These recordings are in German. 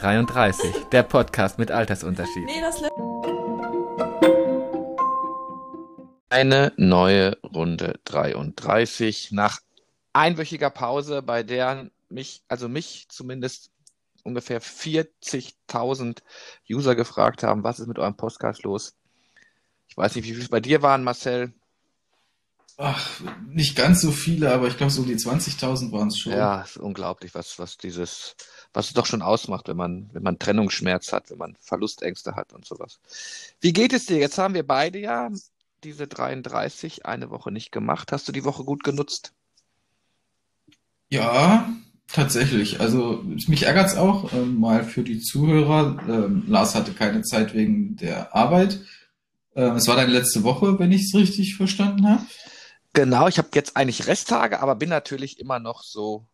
33, der Podcast mit Altersunterschied. Nee, das Eine neue Runde 33 nach einwöchiger Pause, bei der mich, also mich zumindest ungefähr 40.000 User gefragt haben, was ist mit eurem Podcast los? Ich weiß nicht, wie viele es bei dir waren, Marcel. Ach, nicht ganz so viele, aber ich glaube, so um die 20.000 waren es schon. Ja, ist unglaublich, was, was dieses, was es doch schon ausmacht, wenn man, wenn man Trennungsschmerz hat, wenn man Verlustängste hat und sowas. Wie geht es dir? Jetzt haben wir beide ja diese 33 eine Woche nicht gemacht. Hast du die Woche gut genutzt? Ja, tatsächlich. Also mich ärgert es auch ähm, mal für die Zuhörer. Ähm, Lars hatte keine Zeit wegen der Arbeit. Ähm, es war deine letzte Woche, wenn ich es richtig verstanden habe. Genau, ich habe jetzt eigentlich Resttage, aber bin natürlich immer noch so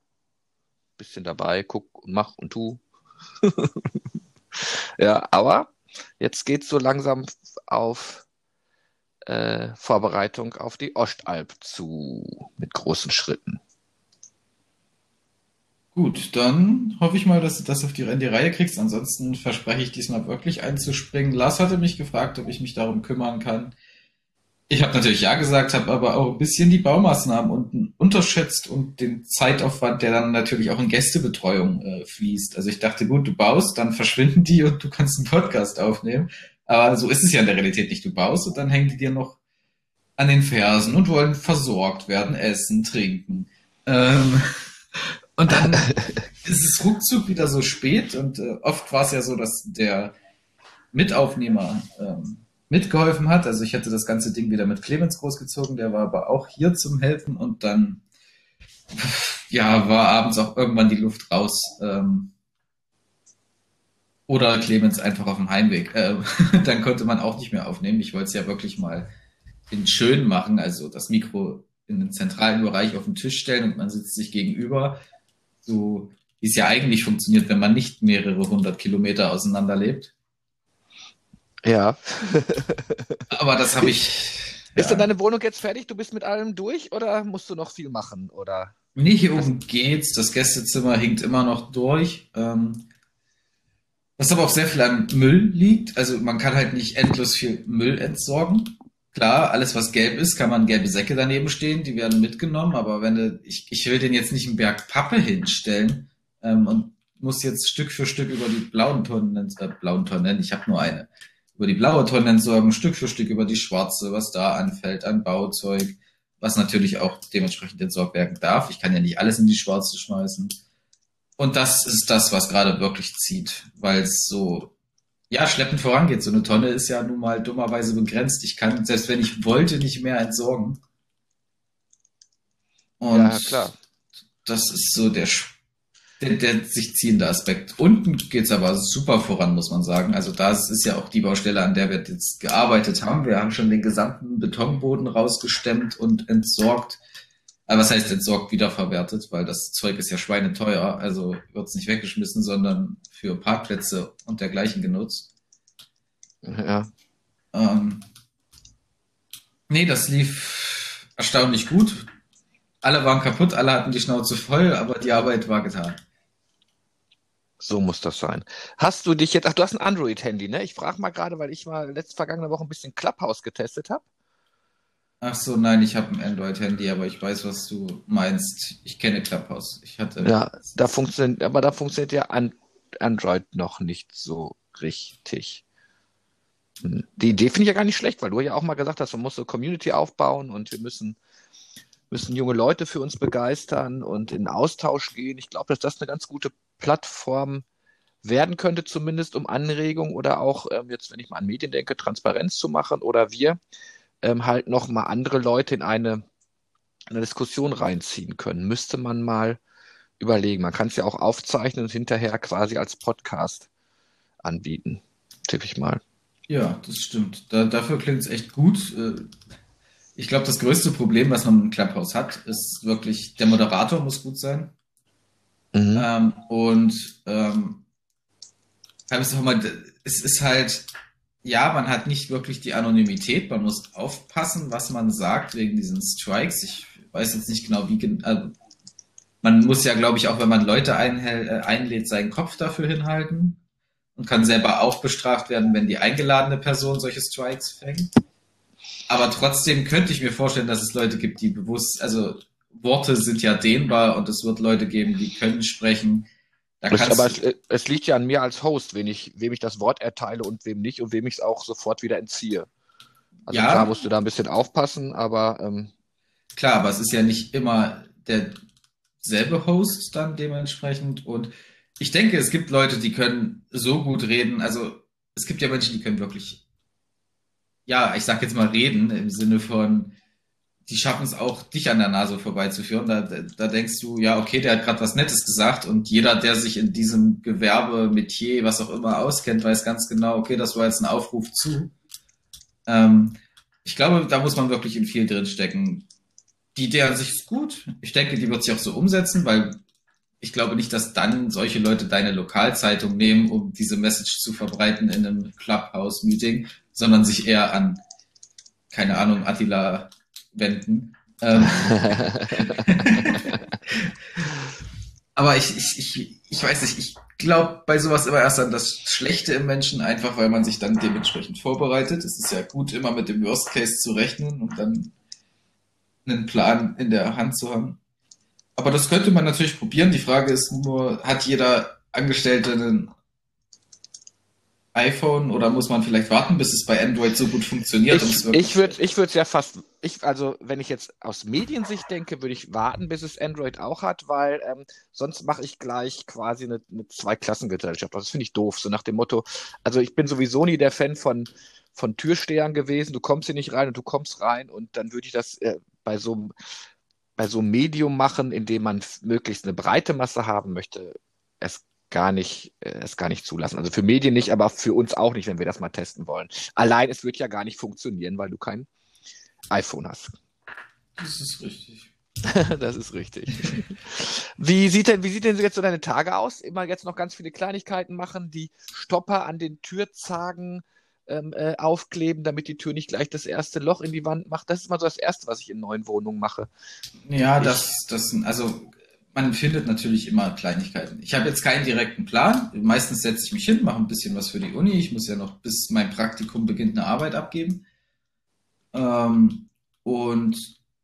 bisschen dabei, guck und mach und tu. ja, aber jetzt geht es so langsam auf äh, Vorbereitung auf die Ostalb zu mit großen Schritten. Gut, dann hoffe ich mal, dass du das auf die, in die Reihe kriegst. Ansonsten verspreche ich diesmal wirklich einzuspringen. Lars hatte mich gefragt, ob ich mich darum kümmern kann. Ich habe natürlich ja gesagt, habe aber auch ein bisschen die Baumaßnahmen unten unterschätzt und den Zeitaufwand, der dann natürlich auch in Gästebetreuung äh, fließt. Also ich dachte, gut, du baust, dann verschwinden die und du kannst einen Podcast aufnehmen. Aber so ist es ja in der Realität nicht. Du baust und dann hängen die dir noch an den Fersen und wollen versorgt werden, essen, trinken. Ähm, und dann ist es ruckzuck wieder so spät und äh, oft war es ja so, dass der Mitaufnehmer ähm, mitgeholfen hat. Also ich hätte das ganze Ding wieder mit Clemens großgezogen, der war aber auch hier zum Helfen und dann ja, war abends auch irgendwann die Luft raus. Ähm, oder Clemens einfach auf dem Heimweg. Äh, dann konnte man auch nicht mehr aufnehmen. Ich wollte es ja wirklich mal in schön machen, also das Mikro in den zentralen Bereich auf den Tisch stellen und man sitzt sich gegenüber. So wie es ja eigentlich funktioniert, wenn man nicht mehrere hundert Kilometer auseinander lebt. Ja. Aber das habe ich. Ist ja. denn deine Wohnung jetzt fertig? Du bist mit allem durch oder musst du noch viel machen? Oder? Nee, hier oben geht's. Das Gästezimmer hinkt immer noch durch. Ähm, was aber auch sehr viel an Müll liegt. Also man kann halt nicht endlos viel Müll entsorgen. Klar, alles was gelb ist, kann man gelbe Säcke daneben stehen, die werden mitgenommen, aber wenn du, ich, ich will den jetzt nicht einen Berg Pappe hinstellen ähm, und muss jetzt Stück für Stück über die blauen Tonnen, äh, blauen Tonnen, ich habe nur eine, über die blaue Tonne entsorgen, Stück für Stück über die schwarze, was da anfällt an Bauzeug, was natürlich auch dementsprechend entsorgt werden darf. Ich kann ja nicht alles in die schwarze schmeißen. Und das ist das, was gerade wirklich zieht, weil es so, ja, schleppend vorangeht. So eine Tonne ist ja nun mal dummerweise begrenzt. Ich kann, selbst wenn ich wollte, nicht mehr entsorgen. Und ja, klar. das ist so der der, der sich ziehende Aspekt. Unten geht's aber super voran, muss man sagen. Also das ist ja auch die Baustelle, an der wir jetzt gearbeitet haben. Wir haben schon den gesamten Betonboden rausgestemmt und entsorgt. Aber was heißt entsorgt, wiederverwertet, weil das Zeug ist ja schweineteuer. Also wird's nicht weggeschmissen, sondern für Parkplätze und dergleichen genutzt. Ja. Ähm, nee, das lief erstaunlich gut. Alle waren kaputt, alle hatten die Schnauze voll, aber die Arbeit war getan. So muss das sein. Hast du dich jetzt, ach, du hast ein Android-Handy, ne? Ich frage mal gerade, weil ich mal letzte vergangene Woche ein bisschen Clubhouse getestet habe. Ach so, nein, ich habe ein Android-Handy, aber ich weiß, was du meinst. Ich kenne Clubhouse. Ich hatte. Ja, da funktioniert, aber da funktioniert ja Android noch nicht so richtig. Hm. Die Idee finde ich ja gar nicht schlecht, weil du ja auch mal gesagt hast, man muss so Community aufbauen und wir müssen müssen junge Leute für uns begeistern und in Austausch gehen. Ich glaube, dass das eine ganz gute Plattform werden könnte, zumindest um Anregungen oder auch, ähm, jetzt, wenn ich mal an Medien denke, Transparenz zu machen oder wir ähm, halt noch mal andere Leute in eine, eine Diskussion reinziehen können. Müsste man mal überlegen. Man kann es ja auch aufzeichnen und hinterher quasi als Podcast anbieten. Tippe ich mal. Ja, das stimmt. Da, dafür klingt es echt gut. Äh, ich glaube, das größte Problem, was man im Clubhouse hat, ist wirklich, der Moderator muss gut sein. Mhm. Ähm, und ähm, mal, es ist halt, ja, man hat nicht wirklich die Anonymität, man muss aufpassen, was man sagt wegen diesen Strikes. Ich weiß jetzt nicht genau, wie, äh, Man muss ja, glaube ich, auch wenn man Leute einhält, äh, einlädt, seinen Kopf dafür hinhalten und kann selber auch bestraft werden, wenn die eingeladene Person solche Strikes fängt. Aber trotzdem könnte ich mir vorstellen, dass es Leute gibt, die bewusst, also Worte sind ja dehnbar und es wird Leute geben, die können sprechen. Aber es, es, liegt ja an mir als Host, wen ich, wem ich das Wort erteile und wem nicht und wem ich es auch sofort wieder entziehe. Also ja, klar musst du da ein bisschen aufpassen, aber ähm, klar, aber es ist ja nicht immer derselbe Host dann dementsprechend und ich denke, es gibt Leute, die können so gut reden. Also es gibt ja Menschen, die können wirklich, ja, ich sag jetzt mal reden im Sinne von, die schaffen es auch, dich an der Nase vorbeizuführen. Da, da denkst du, ja, okay, der hat gerade was Nettes gesagt und jeder, der sich in diesem Gewerbe, Metier, was auch immer auskennt, weiß ganz genau, okay, das war jetzt ein Aufruf zu. Ähm, ich glaube, da muss man wirklich in viel drinstecken. Die Idee an sich ist gut. Ich denke, die wird sich auch so umsetzen, weil ich glaube nicht, dass dann solche Leute deine Lokalzeitung nehmen, um diese Message zu verbreiten in einem Clubhouse-Meeting, sondern sich eher an, keine Ahnung, Attila wenden. Ähm. Aber ich, ich, ich, ich weiß nicht, ich glaube bei sowas immer erst an das Schlechte im Menschen, einfach weil man sich dann dementsprechend vorbereitet. Es ist ja gut, immer mit dem Worst Case zu rechnen und dann einen Plan in der Hand zu haben. Aber das könnte man natürlich probieren. Die Frage ist nur, hat jeder Angestellte einen iPhone oder muss man vielleicht warten, bis es bei Android so gut funktioniert? Ich, ich würde ich würde ja fast, ich, also wenn ich jetzt aus Mediensicht denke, würde ich warten, bis es Android auch hat, weil ähm, sonst mache ich gleich quasi eine, eine Zweiklassengesellschaft. Das finde ich doof, so nach dem Motto, also ich bin sowieso nie der Fan von, von Türstehern gewesen, du kommst hier nicht rein und du kommst rein und dann würde ich das äh, bei so einem bei so einem Medium machen, in dem man möglichst eine breite Masse haben möchte, es gar nicht, äh, es gar nicht zulassen. Also für Medien nicht, aber für uns auch nicht, wenn wir das mal testen wollen. Allein es wird ja gar nicht funktionieren, weil du kein iPhone hast. Das ist richtig. das ist richtig. Wie sieht denn, wie sieht denn jetzt so deine Tage aus? Immer jetzt noch ganz viele Kleinigkeiten machen, die Stopper an den Türzagen ähm, äh, aufkleben, damit die Tür nicht gleich das erste Loch in die Wand macht. Das ist mal so das Erste, was ich in neuen Wohnungen mache. Ja, ich, das, das, also man findet natürlich immer Kleinigkeiten. Ich habe jetzt keinen direkten Plan. Meistens setze ich mich hin, mache ein bisschen was für die Uni. Ich muss ja noch bis mein Praktikum beginnt eine Arbeit abgeben. Ähm, und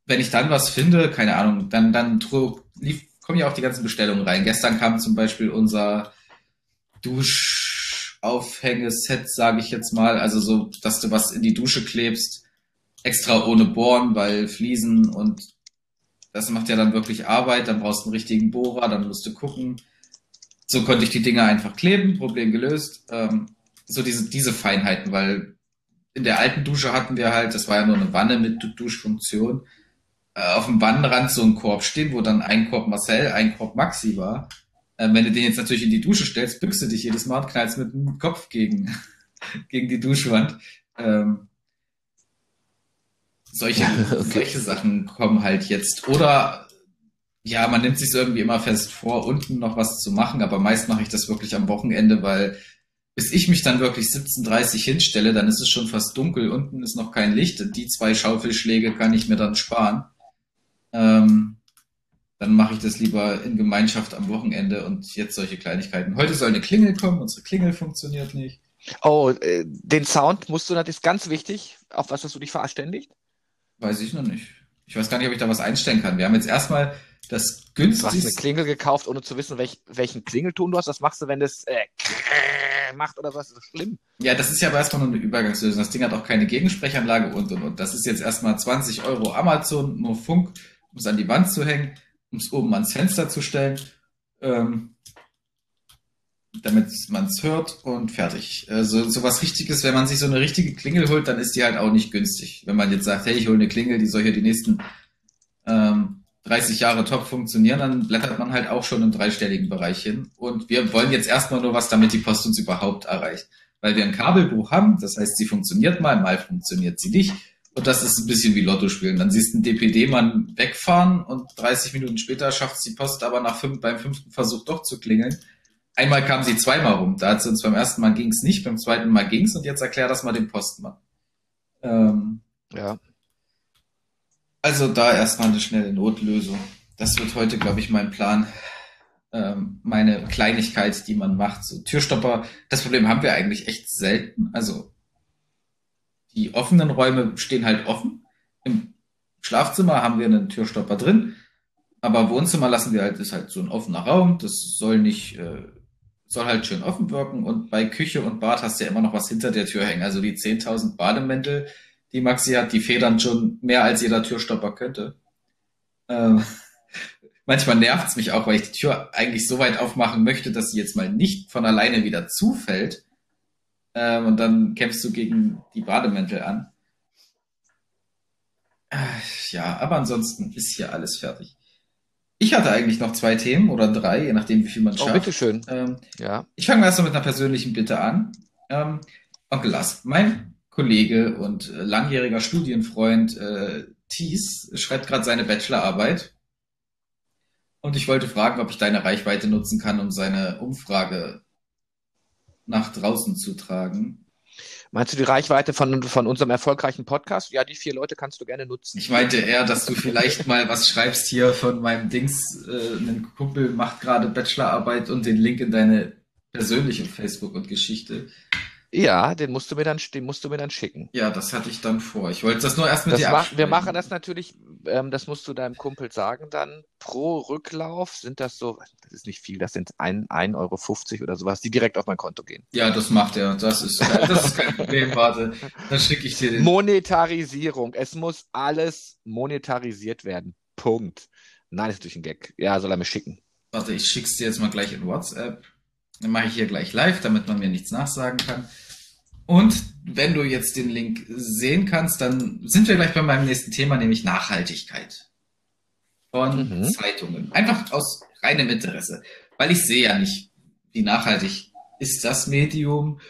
wenn ich dann was finde, keine Ahnung, dann, dann kommen ja auch die ganzen Bestellungen rein. Gestern kam zum Beispiel unser Dusch Aufhängeset, sage ich jetzt mal. Also so, dass du was in die Dusche klebst, extra ohne Bohren, weil Fliesen und das macht ja dann wirklich Arbeit. Dann brauchst du einen richtigen Bohrer, dann musst du gucken. So konnte ich die Dinger einfach kleben, Problem gelöst. Ähm, so diese, diese Feinheiten, weil in der alten Dusche hatten wir halt, das war ja nur eine Wanne mit Duschfunktion, äh, auf dem Wannenrand so ein Korb stehen, wo dann ein Korb Marcel, ein Korb Maxi war. Ähm, wenn du den jetzt natürlich in die Dusche stellst, bückst du dich jedes Mal und knallst mit dem Kopf gegen, gegen die Duschwand. Ähm, solche, okay. solche Sachen kommen halt jetzt. Oder ja, man nimmt sich irgendwie immer fest vor, unten noch was zu machen, aber meist mache ich das wirklich am Wochenende, weil bis ich mich dann wirklich 17.30 hinstelle, dann ist es schon fast dunkel, unten ist noch kein Licht. Die zwei Schaufelschläge kann ich mir dann sparen. Ähm, dann mache ich das lieber in Gemeinschaft am Wochenende und jetzt solche Kleinigkeiten. Heute soll eine Klingel kommen, unsere Klingel funktioniert nicht. Oh, äh, den Sound musst du, das ist ganz wichtig. Auf was hast du dich verständigt? Weiß ich noch nicht. Ich weiß gar nicht, ob ich da was einstellen kann. Wir haben jetzt erstmal das günstigste. Du hast eine Klingel gekauft, ohne zu wissen, welch, welchen Klingelton du hast. Was machst du, wenn das äh, macht oder was? Das ist schlimm. Ja, das ist ja aber erstmal nur eine Übergangslösung. Das Ding hat auch keine Gegensprechanlage und und und. Das ist jetzt erstmal 20 Euro Amazon, nur Funk, um es an die Wand zu hängen um es oben ans Fenster zu stellen, ähm, damit man es hört und fertig. Also so was Richtiges, wenn man sich so eine richtige Klingel holt, dann ist die halt auch nicht günstig. Wenn man jetzt sagt, hey, ich hole eine Klingel, die soll hier die nächsten ähm, 30 Jahre top funktionieren, dann blättert man halt auch schon im dreistelligen Bereich hin. Und wir wollen jetzt erstmal nur was, damit die Post uns überhaupt erreicht. Weil wir ein Kabelbuch haben, das heißt, sie funktioniert mal, mal funktioniert sie nicht. Und das ist ein bisschen wie Lotto spielen. Dann siehst du einen DPD-Mann wegfahren und 30 Minuten später schafft es die Post aber nach fünf, beim fünften Versuch doch zu klingeln. Einmal kam sie zweimal rum. Da hat sie uns beim ersten Mal ging's nicht, beim zweiten Mal ging's und jetzt erklär das mal dem Postmann. Ähm, ja. Also da erstmal eine schnelle Notlösung. das wird heute, glaube ich, mein Plan. Ähm, meine Kleinigkeit, die man macht. So Türstopper, das Problem haben wir eigentlich echt selten. Also die offenen Räume stehen halt offen. Im Schlafzimmer haben wir einen Türstopper drin, aber Wohnzimmer lassen wir halt, ist halt so ein offener Raum. Das soll nicht, äh, soll halt schön offen wirken. Und bei Küche und Bad hast du ja immer noch was hinter der Tür hängen. Also die 10.000 Bademäntel, die Maxi hat, die federn schon mehr als jeder Türstopper könnte. Ähm, manchmal nervt's mich auch, weil ich die Tür eigentlich so weit aufmachen möchte, dass sie jetzt mal nicht von alleine wieder zufällt. Ähm, und dann kämpfst du gegen die Bademäntel an. Äh, ja, aber ansonsten ist hier alles fertig. Ich hatte eigentlich noch zwei Themen oder drei, je nachdem, wie viel man Oh, schafft. bitteschön. Ähm, Ja. ich fange erst mal mit einer persönlichen Bitte an. Ähm, Onkel Lars, mein Kollege und äh, langjähriger Studienfreund äh, Thies schreibt gerade seine Bachelorarbeit. Und ich wollte fragen, ob ich deine Reichweite nutzen kann, um seine Umfrage nach draußen zu tragen. Meinst du die Reichweite von, von unserem erfolgreichen Podcast? Ja, die vier Leute kannst du gerne nutzen. Ich meinte eher, dass du vielleicht mal was schreibst hier von meinem Dings. Äh, ein Kumpel macht gerade Bachelorarbeit und den Link in deine persönliche Facebook und Geschichte. Ja, den musst du mir dann, den musst du mir dann schicken. Ja, das hatte ich dann vor. Ich wollte das nur erst mit Das dir mach, wir machen das natürlich, ähm, das musst du deinem Kumpel sagen dann. Pro Rücklauf sind das so, das ist nicht viel, das sind ein, 1,50 Euro oder sowas, die direkt auf mein Konto gehen. Ja, das macht er. Das ist, das ist kein Problem. Warte, dann schicke ich dir den. Monetarisierung. Es muss alles monetarisiert werden. Punkt. Nein, ist natürlich ein Gag. Ja, soll er mir schicken. Warte, ich schick's dir jetzt mal gleich in WhatsApp. Dann mache ich hier gleich live, damit man mir nichts nachsagen kann. Und wenn du jetzt den Link sehen kannst, dann sind wir gleich bei meinem nächsten Thema, nämlich Nachhaltigkeit von Mhm. Zeitungen. Einfach aus reinem Interesse. Weil ich sehe ja nicht, wie nachhaltig ist das Medium.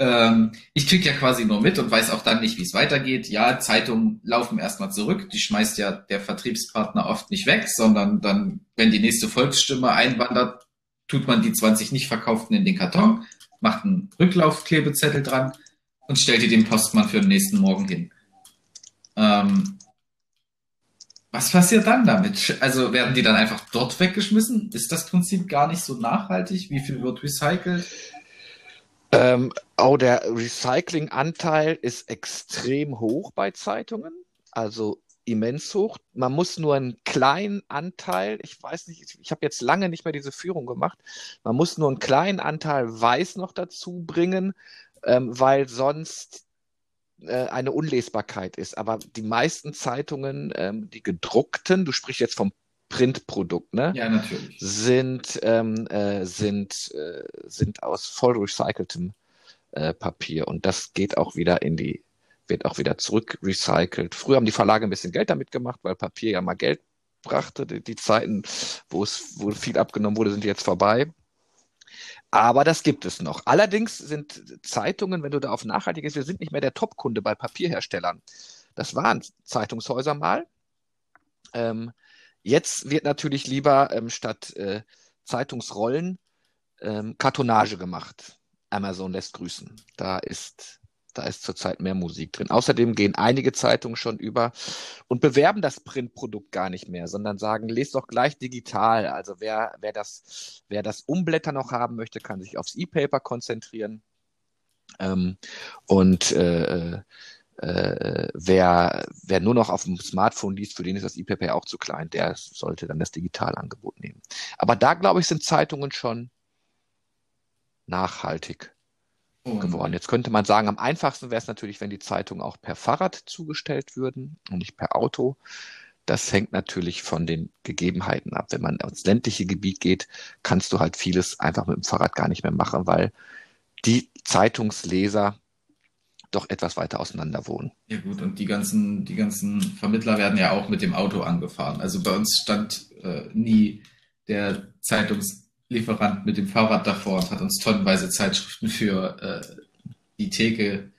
Ähm, ich krieg ja quasi nur mit und weiß auch dann nicht, wie es weitergeht. Ja, Zeitungen laufen erstmal zurück. Die schmeißt ja der Vertriebspartner oft nicht weg, sondern dann, wenn die nächste Volksstimme einwandert, tut man die 20 nicht verkauften in den Karton, macht einen Rücklaufklebezettel dran und stellt die dem Postmann für den nächsten Morgen hin. Ähm, was passiert dann damit? Also werden die dann einfach dort weggeschmissen? Ist das Prinzip gar nicht so nachhaltig? Wie viel wird recycelt? Ähm, oh, der Recyclinganteil ist extrem hoch bei Zeitungen. Also immens hoch. Man muss nur einen kleinen Anteil, ich weiß nicht, ich, ich habe jetzt lange nicht mehr diese Führung gemacht, man muss nur einen kleinen Anteil Weiß noch dazu bringen, ähm, weil sonst äh, eine Unlesbarkeit ist. Aber die meisten Zeitungen, ähm, die gedruckten, du sprichst jetzt vom Printprodukt, ne? Ja, natürlich. sind, ähm, äh, sind, äh, sind aus voll recyceltem äh, Papier. Und das geht auch wieder in die, wird auch wieder zurück recycelt. Früher haben die Verlage ein bisschen Geld damit gemacht, weil Papier ja mal Geld brachte. Die, die Zeiten, wo es, wo viel abgenommen wurde, sind jetzt vorbei. Aber das gibt es noch. Allerdings sind Zeitungen, wenn du da auf nachhaltig ist, wir sind nicht mehr der Top-Kunde bei Papierherstellern. Das waren Zeitungshäuser mal. Ähm, jetzt wird natürlich lieber ähm, statt äh, Zeitungsrollen ähm, Kartonage gemacht. Amazon lässt grüßen. Da ist, da ist zurzeit mehr Musik drin. Außerdem gehen einige Zeitungen schon über und bewerben das Printprodukt gar nicht mehr, sondern sagen, lest doch gleich digital. Also wer, wer das, wer das Umblätter noch haben möchte, kann sich aufs E-Paper konzentrieren. Ähm, und äh, äh, wer, wer nur noch auf dem Smartphone liest, für den ist das E-Paper auch zu klein, der sollte dann das Digitalangebot nehmen. Aber da, glaube ich, sind Zeitungen schon nachhaltig geworden. Jetzt könnte man sagen, am einfachsten wäre es natürlich, wenn die Zeitungen auch per Fahrrad zugestellt würden und nicht per Auto. Das hängt natürlich von den Gegebenheiten ab. Wenn man ins ländliche Gebiet geht, kannst du halt vieles einfach mit dem Fahrrad gar nicht mehr machen, weil die Zeitungsleser doch etwas weiter auseinander wohnen. Ja gut, und die ganzen, die ganzen Vermittler werden ja auch mit dem Auto angefahren. Also bei uns stand äh, nie der Zeitungslieferant mit dem Fahrrad davor und hat uns tonnenweise Zeitschriften für äh, die Theke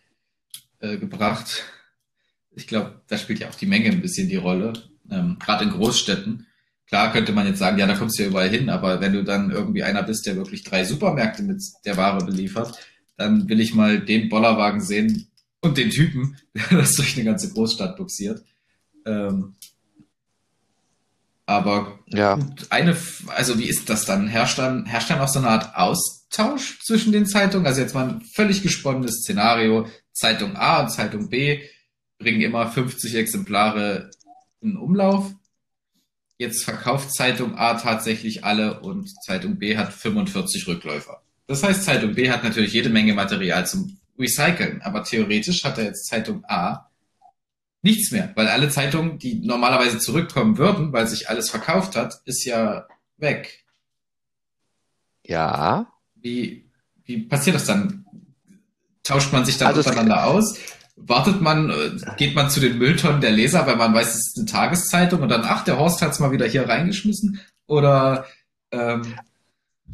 äh, gebracht. Ich glaube, da spielt ja auch die Menge ein bisschen die Rolle. Ähm, Gerade in Großstädten. Klar könnte man jetzt sagen, ja, da kommst du ja überall hin, aber wenn du dann irgendwie einer bist, der wirklich drei Supermärkte mit der Ware beliefert, dann will ich mal den Bollerwagen sehen und den Typen, der das durch eine ganze Großstadt buxiert. Ähm, Aber Ja. eine, also wie ist das dann? Herrscht dann, herrscht dann auch so eine Art Austausch zwischen den Zeitungen? Also jetzt mal ein völlig gesponnenes Szenario. Zeitung A und Zeitung B bringen immer 50 Exemplare in Umlauf. Jetzt verkauft Zeitung A tatsächlich alle und Zeitung B hat 45 Rückläufer. Das heißt, Zeitung B hat natürlich jede Menge Material zum Recyceln, aber theoretisch hat er jetzt Zeitung A nichts mehr, weil alle Zeitungen, die normalerweise zurückkommen würden, weil sich alles verkauft hat, ist ja weg. Ja. Wie, wie passiert das dann? Tauscht man sich dann Also es- untereinander aus? Wartet man, äh, geht man zu den Mülltonnen der Leser, weil man weiß, es ist eine Tageszeitung und dann, ach, der Horst hat's mal wieder hier reingeschmissen? Oder ähm,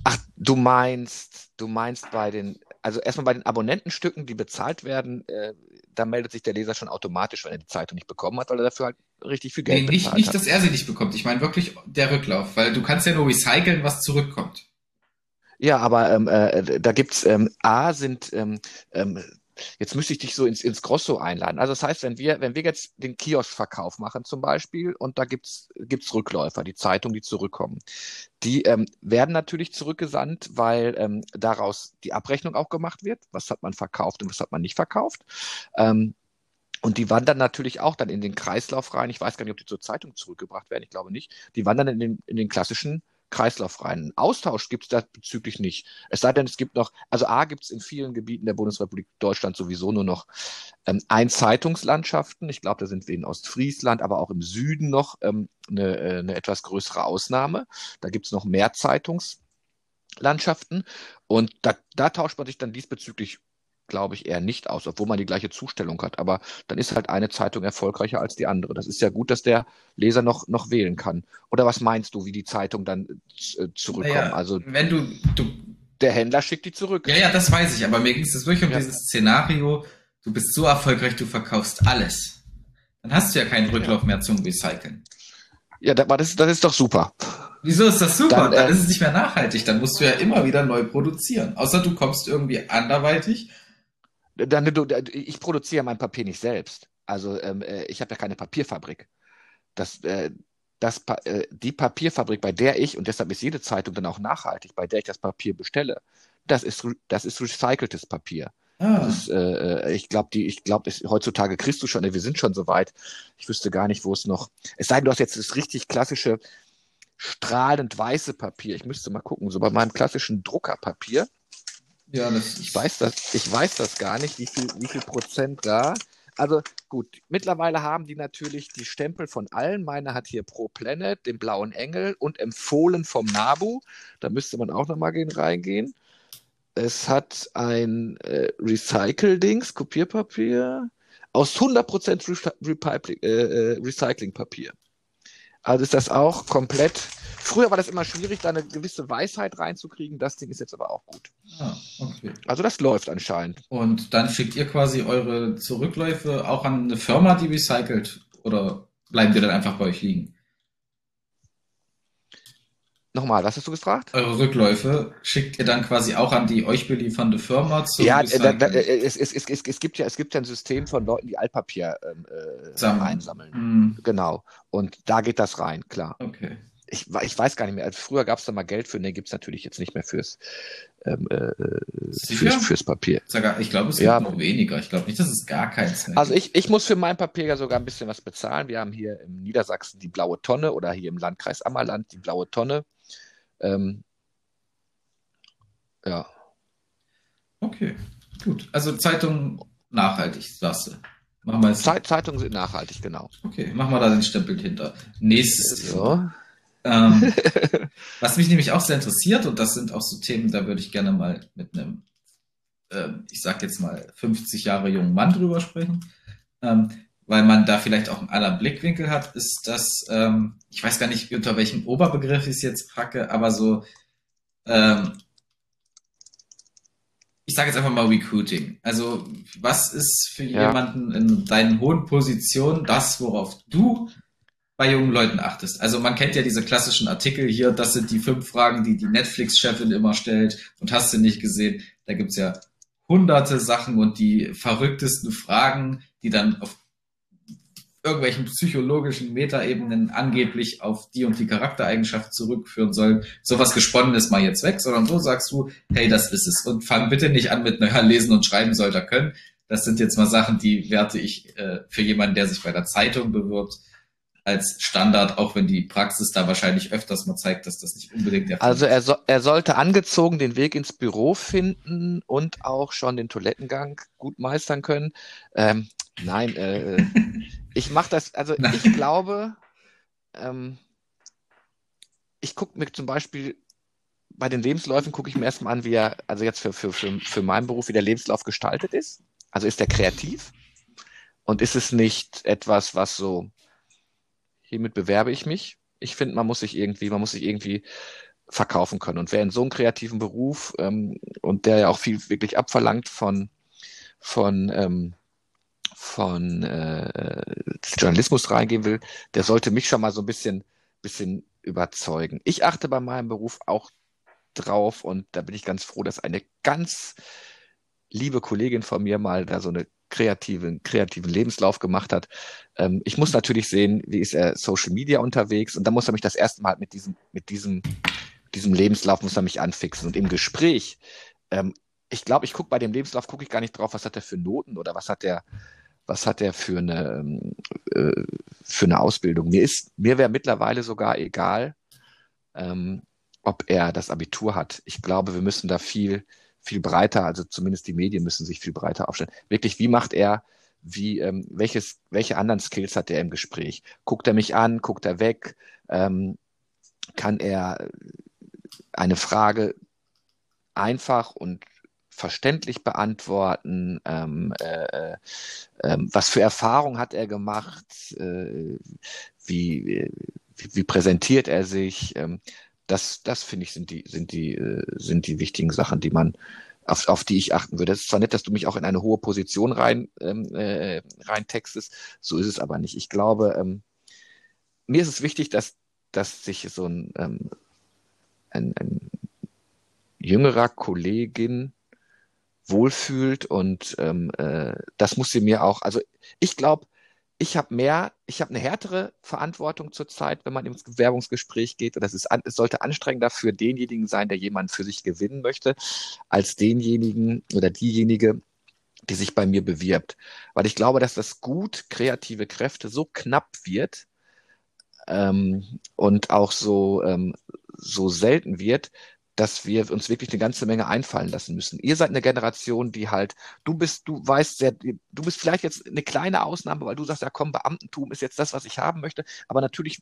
Ach, du meinst, du meinst bei den, also erstmal bei den Abonnentenstücken, die bezahlt werden, äh, da meldet sich der Leser schon automatisch, wenn er die Zeitung nicht bekommen hat, weil er dafür halt richtig viel Geld nee, nicht, bezahlt nicht, hat. dass er sie nicht bekommt. Ich meine wirklich der Rücklauf, weil du kannst ja nur recyceln, was zurückkommt. Ja, aber ähm, äh, da gibt's ähm, A sind ähm, ähm, jetzt müsste ich dich so ins, ins Grosso einladen. Also das heißt, wenn wir wenn wir jetzt den Kioskverkauf machen zum Beispiel und da gibt's gibt's Rückläufer, die Zeitungen, die zurückkommen, die ähm, werden natürlich zurückgesandt, weil ähm, daraus die Abrechnung auch gemacht wird. Was hat man verkauft und was hat man nicht verkauft? Ähm, und die wandern natürlich auch dann in den Kreislauf rein. Ich weiß gar nicht, ob die zur Zeitung zurückgebracht werden. Ich glaube nicht. Die wandern in den, in den klassischen Kreislauf rein. Einen Austausch gibt es da bezüglich nicht. Es sei denn, es gibt noch, also A gibt es in vielen Gebieten der Bundesrepublik Deutschland sowieso nur noch ähm, Einzeitungslandschaften. Ich glaube, da sind wir in Ostfriesland, aber auch im Süden noch ähm, eine, äh, eine etwas größere Ausnahme. Da gibt es noch mehr Zeitungslandschaften. Und da, da tauscht man sich dann diesbezüglich glaube ich, eher nicht aus, obwohl man die gleiche Zustellung hat. Aber dann ist halt eine Zeitung erfolgreicher als die andere. Das ist ja gut, dass der Leser noch, noch wählen kann. Oder was meinst du, wie die Zeitung dann äh, zurückkommen? Naja, also wenn du, du der Händler schickt die zurück. Ja, ja, das weiß ich, aber mir ging es wirklich um Ja. dieses Szenario, du bist so erfolgreich, du verkaufst alles. Dann hast du ja keinen Rücklauf mehr zum Recyceln. Ja, das, das ist doch super. Wieso ist das super? Dann, Dann, äh, ist es nicht mehr nachhaltig, dann musst du ja immer wieder neu produzieren. Außer du kommst irgendwie anderweitig. Dann, du, ich produziere mein Papier nicht selbst. Also ähm, äh, ich habe ja keine Papierfabrik. Das, äh, das, äh, die Papierfabrik, bei der ich, und deshalb ist jede Zeitung dann auch nachhaltig, bei der ich das Papier bestelle, das ist, das ist recyceltes Papier. Ah, ist, äh, ich glaube, die, ich glaube, heutzutage kriegst du schon, wir sind schon so weit. Ich wüsste gar nicht, wo es noch. Es sei denn, du hast jetzt das richtig klassische strahlend weiße Papier. Ich müsste mal gucken, so bei meinem klassischen Druckerpapier. Ja, das Ich weiß das, ich weiß das gar nicht, wie viel, wie viel Prozent da. Also gut, mittlerweile haben die natürlich die Stempel von allen. Meine hat hier Pro Planet, den blauen Engel und empfohlen vom Nabu. Da müsste man auch nochmal reingehen. Es hat ein äh, Recycle-Dings, Kopierpapier, aus 100% Recy- Recycling- äh, äh, Recyclingpapier. Also ist das auch komplett. Früher war das immer schwierig, da eine gewisse Weisheit reinzukriegen. Das Ding ist jetzt aber auch gut. ah, okay. Also das läuft anscheinend. Und dann schickt ihr quasi eure Zurückläufe auch an eine Firma, die recycelt? Oder bleiben die dann einfach bei euch liegen? Nochmal, was hast du gefragt? Eure Rückläufe schickt ihr dann quasi auch an die euch beliefernde Firma zum Ja, äh, da, da, es, es, es, es, gibt ja, es gibt ja ein System von Leuten, die Altpapier ähm, äh, Sammeln. einsammeln. Hm, Genau. Und da geht das rein, klar. okay. Ich, ich weiß gar nicht mehr. Also früher gab es da mal Geld für, ne, gibt es natürlich jetzt nicht mehr fürs, ähm, äh, Sicher? fürs, fürs Papier. Sogar, ich glaube, es Ja. gibt noch weniger. Ich glaube nicht, dass es gar keins mehr Also ich, ich muss für mein Papier ja sogar ein bisschen was bezahlen. Wir haben hier im Niedersachsen die blaue Tonne oder hier im Landkreis Ammerland die blaue Tonne. Ähm, ja. Okay, gut. Also Zeitung nachhaltig, sagst du. Machen wir. Zeit, Zeitungen sind nachhaltig, genau. Okay, machen wir da den Stempel hinter. Nächstes Thema. Ähm, was mich nämlich auch sehr interessiert, und das sind auch so Themen, da würde ich gerne mal mit einem, ähm, ich sag jetzt mal, 50 Jahre jungen Mann drüber sprechen, ähm, weil man da vielleicht auch einen anderen Blickwinkel hat, ist das, ähm, ich weiß gar nicht, unter welchem Oberbegriff ich es jetzt packe, aber so, ähm, ich sage jetzt einfach mal Recruiting. Also, was ist für Ja. jemanden in deinen hohen Positionen das, worauf du bei jungen Leuten achtest. Also man kennt ja diese klassischen Artikel hier, das sind die fünf Fragen, die die Netflix-Chefin immer stellt und hast du nicht gesehen. Da gibt's ja hunderte Sachen und die verrücktesten Fragen, die dann auf irgendwelchen psychologischen Metaebenen angeblich auf die und die Charaktereigenschaft zurückführen sollen. Sowas Gesponnenes mal jetzt weg, sondern so sagst du, hey, das ist es. Und fang bitte nicht an mit, naja, lesen und schreiben soll er können. Das sind jetzt mal Sachen, die werte ich äh, für jemanden, der sich bei der Zeitung bewirbt, als Standard, auch wenn die Praxis da wahrscheinlich öfters mal zeigt, dass das nicht unbedingt der Fall also ist. Also er, so, er sollte angezogen den Weg ins Büro finden und auch schon den Toilettengang gut meistern können. Ähm, nein, äh, ich mache das, also ich glaube, ähm, ich gucke mir zum Beispiel bei den Lebensläufen gucke ich mir erstmal an, wie er, also jetzt für, für, für, für meinen Beruf, wie der Lebenslauf gestaltet ist. Also ist er kreativ? Und ist es nicht etwas, was so hiermit bewerbe ich mich. Ich finde, man muss sich irgendwie, man muss sich irgendwie verkaufen können. Und wer in so einem kreativen Beruf ähm, und der ja auch viel wirklich abverlangt von von ähm, von äh, Journalismus reingehen will, der sollte mich schon mal so ein bisschen bisschen überzeugen. Ich achte bei meinem Beruf auch drauf und da bin ich ganz froh, dass eine ganz liebe Kollegin von mir mal da so eine kreativen, kreativen Lebenslauf gemacht hat. Ähm, ich muss natürlich sehen, wie ist er Social Media unterwegs und da muss er mich das erste Mal mit diesem, mit diesem, diesem Lebenslauf muss er mich anfixen und im Gespräch, ähm, ich glaube, ich gucke bei dem Lebenslauf, gucke ich gar nicht drauf, was hat er für Noten oder was hat er, was hat er für eine, ähm, äh, für eine Ausbildung. Mir ist, mir wäre mittlerweile sogar egal, ähm, ob er das Abitur hat. Ich glaube, wir müssen da viel, viel breiter, also zumindest die Medien müssen sich viel breiter aufstellen. Wirklich, wie macht er, wie, ähm, welches, welche anderen Skills hat er im Gespräch? Guckt er mich an, guckt er weg? Ähm, kann er eine Frage einfach und verständlich beantworten? Ähm, äh, äh, ähm, was für Erfahrungen hat er gemacht? Äh, wie, wie, wie, präsentiert er sich? Das, das finde ich, sind die, sind die, äh, sind die wichtigen Sachen, die man, auf, auf die ich achten würde. Es ist zwar nett, dass du mich auch in eine hohe Position rein, ähm, äh, rein textest, so ist es aber nicht. Ich glaube, ähm, mir ist es wichtig, dass, dass sich so ein, ähm, ein, ein jüngerer Kollegin wohlfühlt und ähm, äh, das muss sie mir auch, also ich glaube, ich habe mehr, ich habe eine härtere Verantwortung zurzeit, wenn man ins Bewerbungsgespräch geht. Und das ist, es sollte anstrengender für denjenigen sein, der jemanden für sich gewinnen möchte, als denjenigen oder diejenige, die sich bei mir bewirbt. Weil ich glaube, dass das gut kreative Kräfte so knapp wird ähm, und auch so, ähm, so selten wird, dass wir uns wirklich eine ganze Menge einfallen lassen müssen. Ihr seid eine Generation, die halt, du bist, du weißt sehr, du bist vielleicht jetzt eine kleine Ausnahme, weil du sagst, ja komm, Beamtentum ist jetzt das, was ich haben möchte. Aber natürlich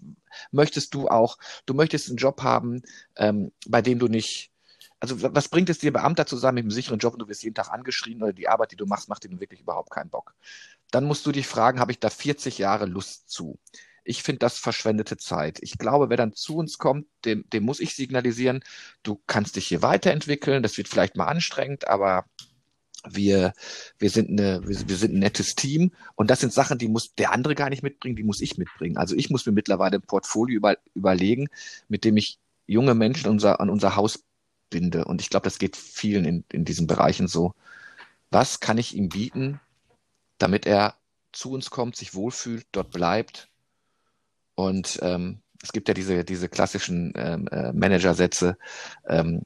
möchtest du auch, du möchtest einen Job haben, ähm, bei dem du nicht, also was bringt es dir, Beamter zu sein mit einem sicheren Job und du wirst jeden Tag angeschrien oder die Arbeit, die du machst, macht dir wirklich überhaupt keinen Bock. Dann musst du dich fragen, habe ich da 40 Jahre Lust zu? Ich finde das verschwendete Zeit. Ich glaube, wer dann zu uns kommt, dem, dem muss ich signalisieren, du kannst dich hier weiterentwickeln. Das wird vielleicht mal anstrengend, aber wir, wir sind eine, wir, wir sind ein nettes Team und das sind Sachen, die muss der andere gar nicht mitbringen, die muss ich mitbringen. Also ich muss mir mittlerweile ein Portfolio über, überlegen, mit dem ich junge Menschen unser, an unser Haus binde. Und ich glaube, das geht vielen in, in diesen Bereichen so. Was kann ich ihm bieten, damit er zu uns kommt, sich wohlfühlt, dort bleibt und ähm, es gibt ja diese, diese klassischen ähm, äh, Managersätze. Ähm,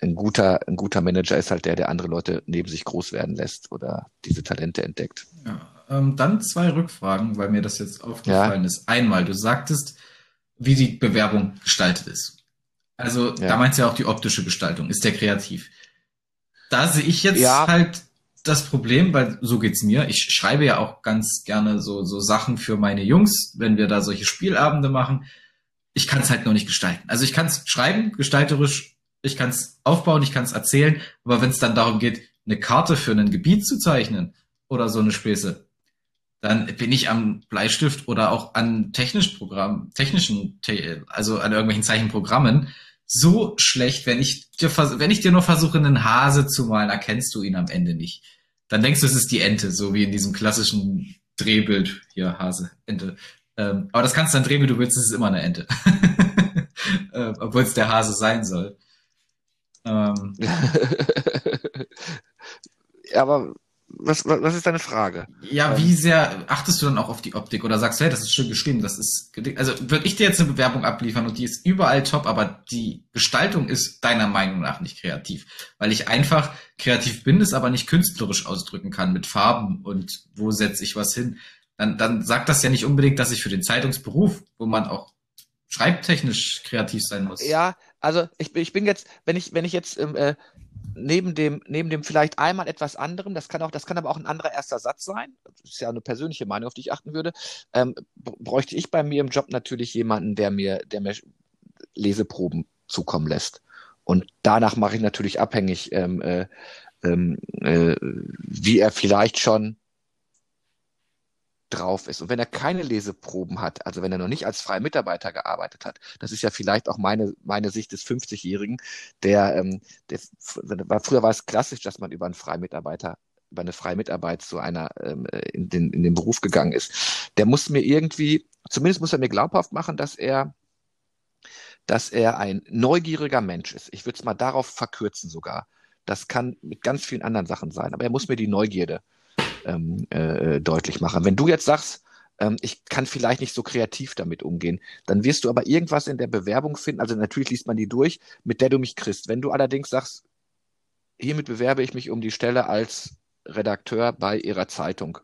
ein guter, ein guter Manager ist halt der, der andere Leute neben sich groß werden lässt oder diese Talente entdeckt. Ja, ähm, dann zwei Rückfragen, weil mir das jetzt aufgefallen ja. ist. Einmal, du sagtest, wie die Bewerbung gestaltet ist. Also ja. da meinst du ja auch die optische Gestaltung. Ist der kreativ? Da sehe ich jetzt ja. halt das Problem, weil so geht's mir. Ich schreibe ja auch ganz gerne so, so Sachen für meine Jungs, wenn wir da solche Spielabende machen. Ich kann es halt noch nicht gestalten. Also ich kann es schreiben, gestalterisch, ich kann es aufbauen, ich kann es erzählen, aber wenn es dann darum geht, eine Karte für ein Gebiet zu zeichnen oder so eine Späße, dann bin ich am Bleistift oder auch an technischen Programmen, technischen, also an irgendwelchen Zeichenprogrammen so schlecht, wenn ich dir, wenn ich dir nur versuche, einen Hase zu malen, erkennst du ihn am Ende nicht dann denkst du, es ist die Ente, so wie in diesem klassischen Drehbild. Hier, Hase, Ente. Ähm, aber das kannst du dann drehen, wie du willst, es ist immer eine Ente. äh, Obwohl es der Hase sein soll. Ähm. aber was, was, was ist deine Frage? Ja, ähm, wie sehr achtest du dann auch auf die Optik oder sagst, hey, das ist schön geschrieben, das ist, also würde ich dir jetzt eine Bewerbung abliefern und die ist überall top, aber die Gestaltung ist deiner Meinung nach nicht kreativ, weil ich einfach kreativ bin, es aber nicht künstlerisch ausdrücken kann mit Farben und wo setze ich was hin, dann, dann sagt das ja nicht unbedingt, dass ich für den Zeitungsberuf, wo man auch schreibtechnisch kreativ sein muss. Ja, also ich, ich bin jetzt, wenn ich, wenn ich jetzt äh, neben dem, neben dem vielleicht einmal etwas anderem, das kann auch, das kann aber auch ein anderer erster Satz sein, das ist ja eine persönliche Meinung, auf die ich achten würde, ähm, bräuchte ich bei mir im Job natürlich jemanden, der mir, der mir Leseproben zukommen lässt. Und danach mache ich natürlich abhängig, ähm, äh, ähm, äh, wie er vielleicht schon drauf ist. Und wenn er keine Leseproben hat, also wenn er noch nicht als freier Mitarbeiter gearbeitet hat, das ist ja vielleicht auch meine, meine Sicht des 50-Jährigen, der, ähm, der, früher war es klassisch, dass man über einen Freimitarbeiter über eine freie Mitarbeit zu einer ähm, in, den, in den Beruf gegangen ist. Der muss mir irgendwie, zumindest muss er mir glaubhaft machen, dass er dass er ein neugieriger Mensch ist. Ich würde es mal darauf verkürzen sogar. Das kann mit ganz vielen anderen Sachen sein, aber er muss mir die Neugierde ähm, äh, deutlich machen. Wenn du jetzt sagst, ähm, ich kann vielleicht nicht so kreativ damit umgehen, dann wirst du aber irgendwas in der Bewerbung finden, also natürlich liest man die durch, mit der du mich kriegst. Wenn du allerdings sagst, hiermit bewerbe ich mich um die Stelle als Redakteur bei ihrer Zeitung.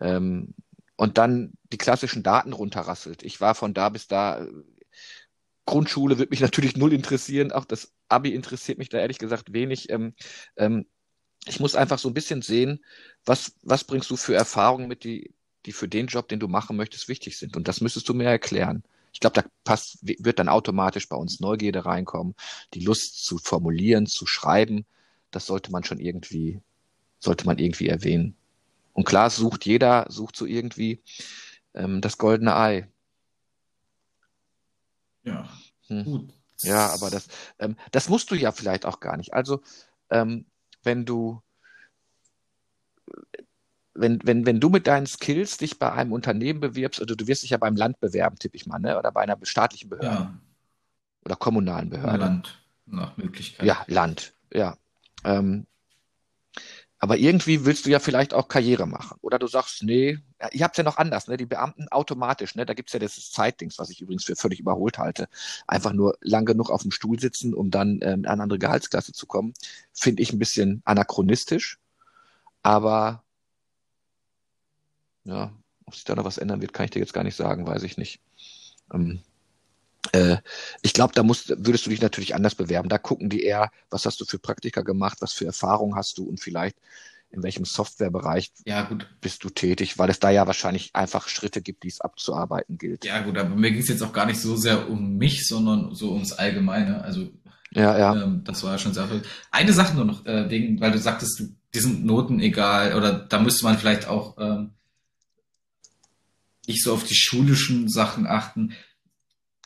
Ähm, und dann die klassischen Daten runterrasselt. Ich war von da bis da. Grundschule wird mich natürlich null interessieren. Auch das Abi interessiert mich da ehrlich gesagt wenig. Ähm, ähm, ich muss einfach so ein bisschen sehen, was, was bringst du für Erfahrungen mit, die, die für den Job, den du machen möchtest, wichtig sind. Und das müsstest du mir erklären. Ich glaube, da passt, wird dann automatisch bei uns Neugierde reinkommen, die Lust zu formulieren, zu schreiben. Das sollte man schon irgendwie, sollte man irgendwie erwähnen. Und klar sucht jeder, sucht so irgendwie ähm, das goldene Ei. Ja, hm. gut. Ja, aber das, ähm, das musst du ja vielleicht auch gar nicht. Also ähm, wenn du wenn, wenn, wenn du mit deinen Skills dich bei einem Unternehmen bewirbst, oder du wirst dich ja beim Land bewerben, tippe ich mal, ne? oder bei einer staatlichen Behörde. Ja. Oder kommunalen Behörde. Land, nach Möglichkeit. Ja, Land, ja. Ähm, aber irgendwie willst du ja vielleicht auch Karriere machen. Oder du sagst, nee, ihr habt es ja noch anders, ne? Die Beamten automatisch, ne? Da gibt's ja das Zeitdings, was ich übrigens für völlig überholt halte. Einfach nur lang genug auf dem Stuhl sitzen, um dann ähm, an eine andere Gehaltsklasse zu kommen, finde ich ein bisschen anachronistisch. Aber ja, ob sich da noch was ändern wird, kann ich dir jetzt gar nicht sagen, weiß ich nicht. Ähm, äh, ich glaube, da musst, würdest du dich natürlich anders bewerben. Da gucken die eher, was hast du für Praktika gemacht, was für Erfahrung hast du und vielleicht in welchem Softwarebereich ja, gut. bist du tätig, weil es da ja wahrscheinlich einfach Schritte gibt, die es abzuarbeiten gilt. Ja gut, aber mir ging es jetzt auch gar nicht so sehr um mich, sondern so ums Allgemeine. Also ja, ja. Ähm, das war ja schon sehr viel. Eine Sache nur noch, äh, wegen, weil du sagtest, du, die sind Noten egal oder da müsste man vielleicht auch ähm, nicht so auf die schulischen Sachen achten.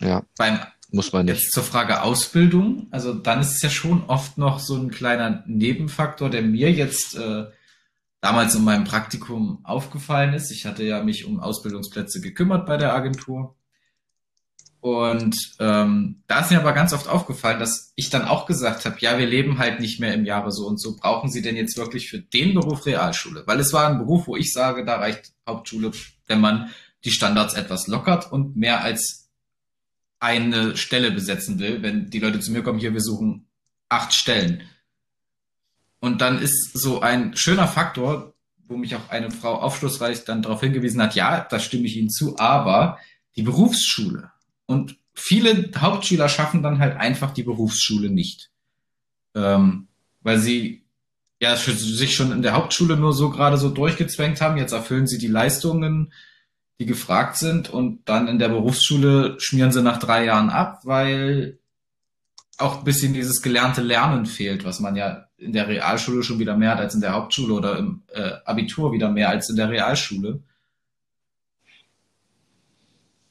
Ja. Beim muss man nicht. Jetzt zur Frage Ausbildung, also dann ist es ja schon oft noch so ein kleiner Nebenfaktor, der mir jetzt äh, damals in meinem Praktikum aufgefallen ist. Ich hatte ja mich um Ausbildungsplätze gekümmert bei der Agentur. Und ähm, da ist mir aber ganz oft aufgefallen, dass ich dann auch gesagt habe, ja, wir leben halt nicht mehr im Jahre so und so. Brauchen Sie denn jetzt wirklich für den Beruf Realschule? Weil es war ein Beruf, wo ich sage, da reicht Hauptschule, wenn man die Standards etwas lockert und mehr als eine Stelle besetzen will, wenn die Leute zu mir kommen, hier, wir suchen acht Stellen. Und dann ist so ein schöner Faktor, wo mich auch eine Frau aufschlussreich dann darauf hingewiesen hat, ja, da stimme ich Ihnen zu, aber die Berufsschule. Und viele Hauptschüler schaffen dann halt einfach die Berufsschule nicht. Ähm, weil sie ja sich schon in der Hauptschule nur so gerade so durchgezwängt haben. Jetzt erfüllen sie die Leistungen die gefragt sind und dann in der Berufsschule schmieren sie nach drei Jahren ab, weil auch ein bisschen dieses gelernte Lernen fehlt, was man ja in der Realschule schon wieder mehr hat als in der Hauptschule oder im äh, Abitur wieder mehr als in der Realschule.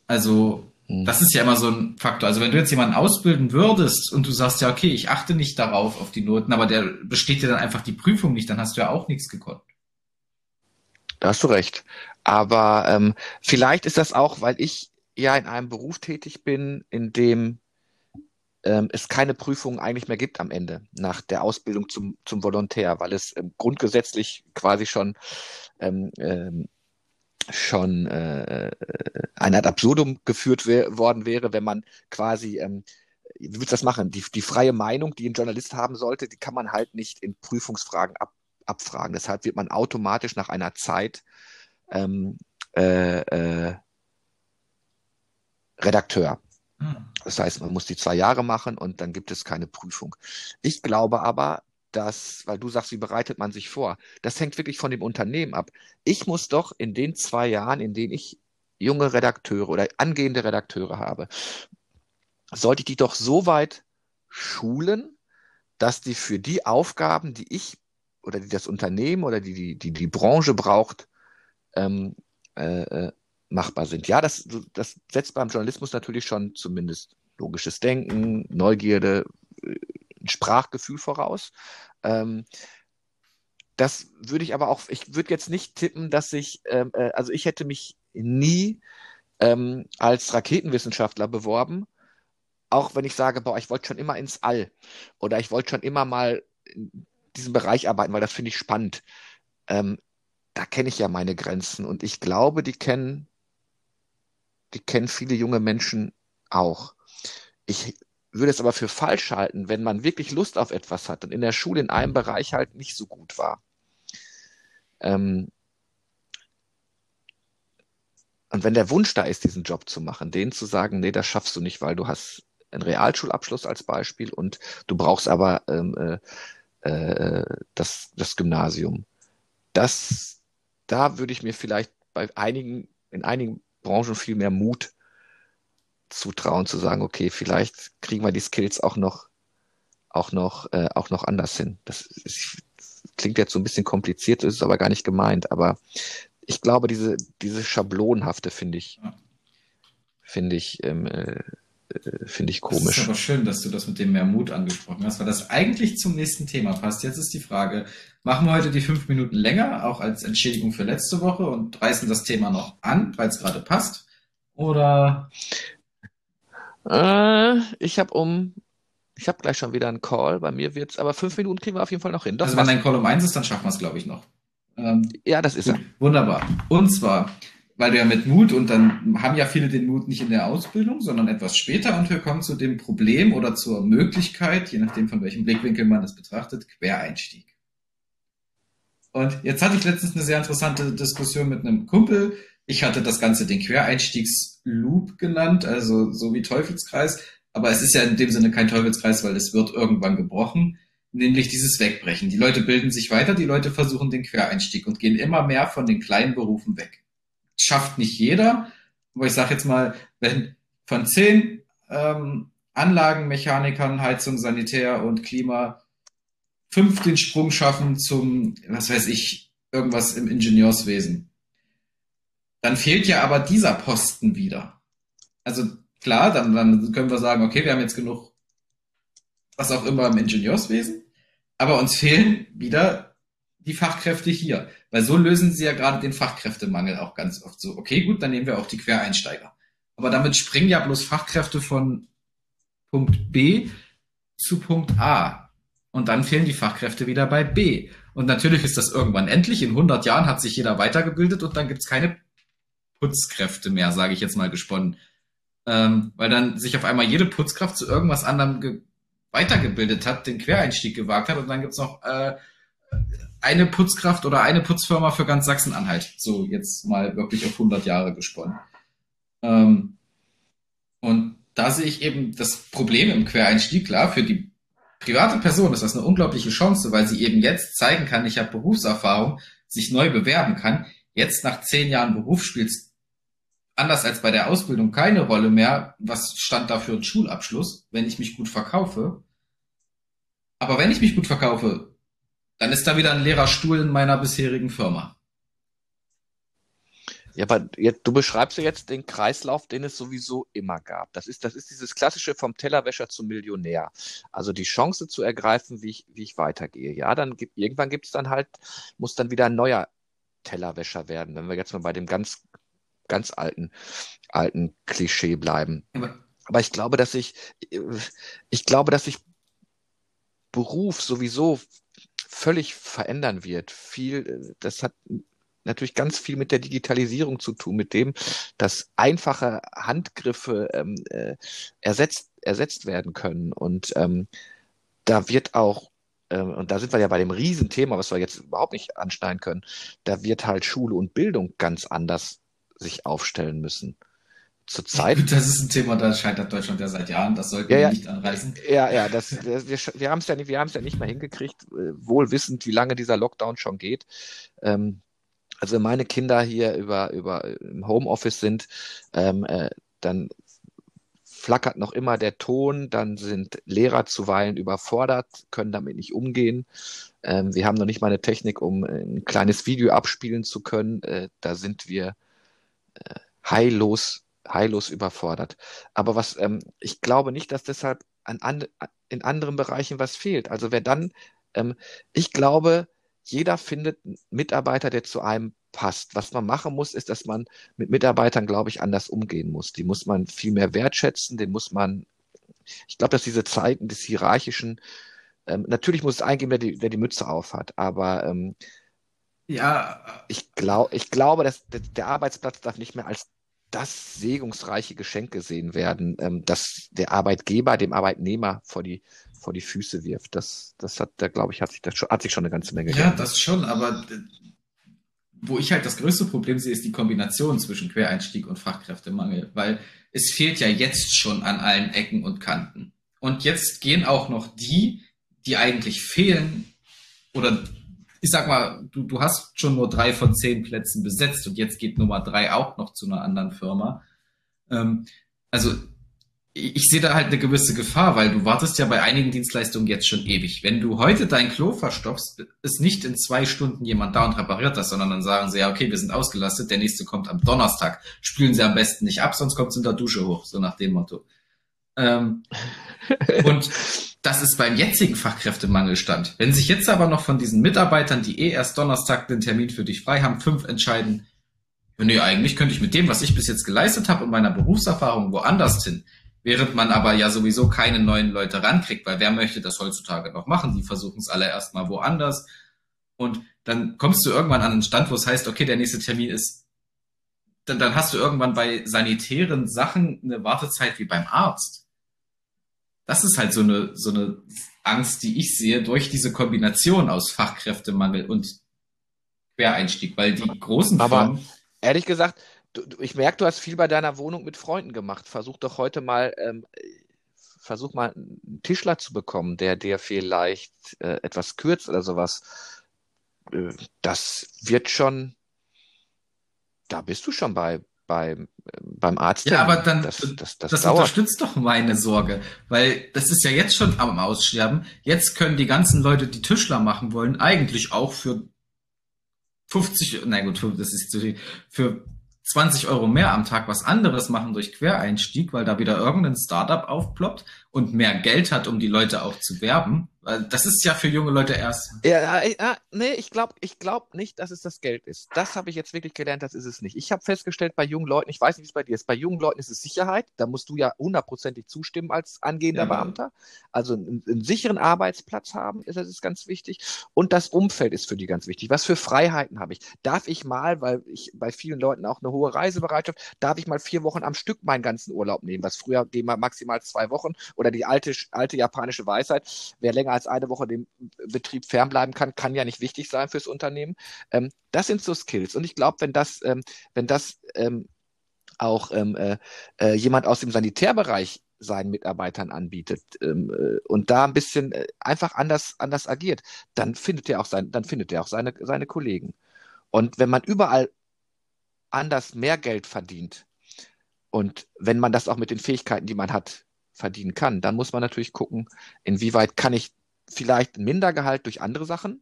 Also hm. das ist ja immer so ein Faktor. Also wenn du jetzt jemanden ausbilden würdest und du sagst ja, okay, ich achte nicht darauf, auf die Noten, aber der besteht dir dann einfach die Prüfung nicht, dann hast du ja auch nichts gekonnt. Da hast du recht. Aber ähm, vielleicht ist das auch, weil ich ja in einem Beruf tätig bin, in dem ähm, es keine Prüfungen eigentlich mehr gibt am Ende nach der Ausbildung zum, zum Volontär, weil es ähm, grundgesetzlich quasi schon ähm, ähm, schon äh, ein ad absurdum geführt worden wäre, wenn man quasi ähm, wie willst du das machen? Die, die freie Meinung, die ein Journalist haben sollte, die kann man halt nicht in Prüfungsfragen ab, abfragen. Deshalb wird man automatisch nach einer Zeit ähm, äh, äh, Redakteur. Hm. Das heißt, man muss die zwei Jahre machen und dann gibt es keine Prüfung. Ich glaube aber, dass, weil du sagst, wie bereitet man sich vor? Das hängt wirklich von dem Unternehmen ab. Ich muss doch in den zwei Jahren, in denen ich junge Redakteure oder angehende Redakteure habe, sollte ich die doch so weit schulen, dass die für die Aufgaben, die ich oder die das Unternehmen oder die die, die, die Branche braucht, ähm, äh, äh machbar sind. Ja, das, das setzt beim Journalismus natürlich schon zumindest logisches Denken, Neugierde, äh, Sprachgefühl voraus. Ähm, das würde ich aber auch, ich würde jetzt nicht tippen, dass ich, ähm, äh, also ich hätte mich nie ähm, als Raketenwissenschaftler beworben, auch wenn ich sage, boah, ich wollte schon immer ins All oder ich wollte schon immer mal in diesem Bereich arbeiten, weil das finde ich spannend. Ähm, da kenne ich ja meine Grenzen und ich glaube, die kennen, die kennen viele junge Menschen auch. Ich würde es aber für falsch halten, wenn man wirklich Lust auf etwas hat und in der Schule in einem Bereich halt nicht so gut war. Ähm, und wenn der Wunsch da ist, diesen Job zu machen, denen zu sagen, nee, das schaffst du nicht, weil du hast einen Realschulabschluss als Beispiel und du brauchst aber ähm, äh, äh, das, das Gymnasium. Das, da würde ich mir vielleicht bei einigen, in einigen Branchen viel mehr Mut zutrauen, zu sagen, okay, vielleicht kriegen wir die Skills auch noch, auch noch, äh, auch noch anders hin. Das ist, klingt jetzt so ein bisschen kompliziert, ist aber gar nicht gemeint. Aber ich glaube, diese, diese Schablonhafte finde ich, finde ich, ähm, äh, finde ich komisch. Es ist aber schön, dass du das mit dem mehr Mut angesprochen hast, weil das eigentlich zum nächsten Thema passt. Jetzt ist die Frage, machen wir heute die fünf Minuten länger, auch als Entschädigung für letzte Woche und reißen das Thema noch an, weil es gerade passt? Oder? Äh, ich habe um, ich habe gleich schon wieder einen Call. Bei mir wird's, aber fünf Minuten kriegen wir auf jeden Fall noch hin. Das also wenn dein Call um eins ist, dann schaffen wir es, glaube ich, noch. Ähm, ja, das ist gut, er. Wunderbar. Und zwar, weil du ja mit Mut und dann haben ja viele den Mut nicht in der Ausbildung, sondern etwas später und wir kommen zu dem Problem oder zur Möglichkeit, je nachdem von welchem Blickwinkel man es betrachtet, Quereinstieg. Und jetzt hatte ich letztens eine sehr interessante Diskussion mit einem Kumpel. Ich hatte das Ganze den Quereinstiegsloop genannt, also so wie Teufelskreis. Aber es ist ja in dem Sinne kein Teufelskreis, weil es wird irgendwann gebrochen, nämlich dieses Wegbrechen. Die Leute bilden sich weiter, die Leute versuchen den Quereinstieg und gehen immer mehr von den kleinen Berufen weg. Schafft nicht jeder, aber ich sage jetzt mal, wenn von zehn ähm, Anlagenmechanikern, Heizung, Sanitär und Klima fünf den Sprung schaffen zum, was weiß ich, irgendwas im Ingenieurswesen. Dann fehlt ja aber dieser Posten wieder. Also klar, dann, dann können wir sagen, okay, wir haben jetzt genug, was auch immer im Ingenieurswesen, aber uns fehlen wieder die Fachkräfte hier. Weil so lösen sie ja gerade den Fachkräftemangel auch ganz oft so. Okay, gut, dann nehmen wir auch die Quereinsteiger. Aber damit springen ja bloß Fachkräfte von Punkt B zu Punkt A. Und dann fehlen die Fachkräfte wieder bei B. Und natürlich ist das irgendwann endlich. In 100 Jahren hat sich jeder weitergebildet und dann gibt's keine Putzkräfte mehr, sage ich jetzt mal gesponnen. Ähm, weil dann sich auf einmal jede Putzkraft zu irgendwas anderem weitergebildet hat, den Quereinstieg gewagt hat und dann gibt's noch äh, eine Putzkraft oder eine Putzfirma für ganz Sachsen-Anhalt. So jetzt mal wirklich auf 100 Jahre gesponnen. Ähm, und da sehe ich eben das Problem im Quereinstieg, klar, für die private Person ist das eine unglaubliche Chance, weil sie eben jetzt zeigen kann, ich habe Berufserfahrung, sich neu bewerben kann. Jetzt nach zehn Jahren Beruf spielt es anders als bei der Ausbildung keine Rolle mehr, was stand da für ein Schulabschluss, wenn ich mich gut verkaufe. Aber wenn ich mich gut verkaufe, dann ist da wieder ein leerer Stuhl in meiner bisherigen Firma. Ja, aber jetzt, du beschreibst ja jetzt den Kreislauf, den es sowieso immer gab. Das ist, das ist dieses klassische vom Tellerwäscher zum Millionär. Also die Chance zu ergreifen, wie ich, wie ich weitergehe. Ja, dann gibt, irgendwann gibt es dann halt, muss dann wieder ein neuer Tellerwäscher werden. Wenn wir jetzt mal bei dem ganz, ganz alten, alten Klischee bleiben. Aber ich glaube, dass sich, ich glaube, dass sich Beruf sowieso völlig verändern wird. Viel, das hat natürlich ganz viel mit der Digitalisierung zu tun, mit dem, dass einfache Handgriffe ähm, äh, ersetzt, ersetzt werden können. Und ähm, da wird auch, ähm, und da sind wir ja bei dem Riesenthema, was wir jetzt überhaupt nicht anschneiden können, da wird halt Schule und Bildung ganz anders sich aufstellen müssen. Zurzeit. Das ist ein Thema, da scheitert Deutschland ja seit Jahren. Das sollten ja, wir nicht anreißen. Ja, ja, das, das wir, wir haben es ja nicht, wir ja nicht mehr hingekriegt, äh, wohl wissend, wie lange dieser Lockdown schon geht. Ähm, also wenn meine Kinder hier über, über im Homeoffice sind, ähm, äh, dann flackert noch immer der Ton, dann sind Lehrer zuweilen überfordert, können damit nicht umgehen. Ähm, wir haben noch nicht mal eine Technik, um ein kleines Video abspielen zu können. Äh, da sind wir äh, heillos, heillos überfordert. Aber was, ähm, ich glaube nicht, dass deshalb an, an, in anderen Bereichen was fehlt. Also wer dann, ähm, ich glaube, jeder findet einen Mitarbeiter, der zu einem passt. Was man machen muss, ist, dass man mit Mitarbeitern, glaube ich, anders umgehen muss. Die muss man viel mehr wertschätzen, den muss man, ich glaube, dass diese Zeiten des Hierarchischen, ähm, natürlich muss es eingehen, wer die, wer die Mütze auf hat, aber ähm, ja, ich, glaub, ich glaube, dass der Arbeitsplatz darf nicht mehr als das segungsreiche Geschenk gesehen werden, ähm, das der Arbeitgeber dem Arbeitnehmer vor die vor die Füße wirft. Das, das hat, da glaube ich, hat sich, das schon, hat sich schon eine ganze Menge Ja, geändert. das schon, aber wo ich halt das größte Problem sehe, ist die Kombination zwischen Quereinstieg und Fachkräftemangel, weil es fehlt ja jetzt schon an allen Ecken und Kanten. Und jetzt gehen auch noch die, die eigentlich fehlen, oder ich sag mal, du, du hast schon nur drei von zehn Plätzen besetzt und jetzt geht Nummer drei auch noch zu einer anderen Firma. Ähm, also ich sehe da halt eine gewisse Gefahr, weil du wartest ja bei einigen Dienstleistungen jetzt schon ewig. Wenn du heute dein Klo verstopfst, ist nicht in zwei Stunden jemand da und repariert das, sondern dann sagen sie, ja, okay, wir sind ausgelastet, der nächste kommt am Donnerstag. Spülen sie am besten nicht ab, sonst kommt es in der Dusche hoch, so nach dem Motto. Ähm, und das ist beim jetzigen Fachkräftemangelstand. Wenn sich jetzt aber noch von diesen Mitarbeitern, die eh erst Donnerstag den Termin für dich frei haben, fünf entscheiden, nee, eigentlich könnte ich mit dem, was ich bis jetzt geleistet habe und meiner Berufserfahrung woanders hin, Während man aber ja sowieso keine neuen Leute rankriegt, weil wer möchte das heutzutage noch machen? Die versuchen es alle erstmal woanders. Und dann kommst du irgendwann an einen Stand, wo es heißt, okay, der nächste Termin ist, dann, dann hast du irgendwann bei sanitären Sachen eine Wartezeit wie beim Arzt. Das ist halt so eine, so eine Angst, die ich sehe durch diese Kombination aus Fachkräftemangel und Quereinstieg, weil die großen Aber Firmen, ehrlich gesagt, du, ich merke, du hast viel bei deiner Wohnung mit Freunden gemacht. Versuch doch heute mal, ähm, versuch mal einen Tischler zu bekommen, der dir vielleicht äh, etwas kürzt oder sowas. Äh, das wird schon, da bist du schon bei, bei, beim Arzt. Ja, aber dann, das, das, das, das unterstützt doch meine Sorge, weil das ist ja jetzt schon am Aussterben. Jetzt können die ganzen Leute, die Tischler machen wollen, eigentlich auch für 50, na gut, das ist zu viel, für 20 Euro mehr am Tag was anderes machen durch Quereinstieg, weil da wieder irgendein Startup aufploppt und mehr Geld hat, um die Leute auch zu werben, das ist ja für junge Leute erst. Ja, ja nee, ich glaube ich glaub nicht, dass es das Geld ist. Das habe ich jetzt wirklich gelernt, das ist es nicht. Ich habe festgestellt, bei jungen Leuten, ich weiß nicht, wie es bei dir ist, bei jungen Leuten ist es Sicherheit. Da musst du ja hundertprozentig zustimmen als angehender ja. Beamter. Also einen, einen, sicheren Arbeitsplatz haben, das ist ganz wichtig. Und das Umfeld ist für die ganz wichtig. Was für Freiheiten habe ich? Darf ich mal, weil ich bei vielen Leuten auch eine hohe Reisebereitschaft, darf ich mal vier Wochen am Stück meinen ganzen Urlaub nehmen, was früher gehen wir maximal zwei Wochen oder die alte, alte japanische Weisheit, wer länger als eine Woche dem Betrieb fernbleiben kann, kann ja nicht wichtig sein fürs Unternehmen. Ähm, das sind so Skills. Und ich glaube, wenn das, ähm, wenn das ähm, auch ähm, äh, äh, jemand aus dem Sanitärbereich seinen Mitarbeitern anbietet ähm, äh, und da ein bisschen äh, einfach anders, anders agiert, dann findet er auch sein, dann findet er auch seine, seine Kollegen. Und wenn man überall anders mehr Geld verdient und wenn man das auch mit den Fähigkeiten, die man hat, verdienen kann, dann muss man natürlich gucken, inwieweit kann ich vielleicht ein Mindergehalt durch andere Sachen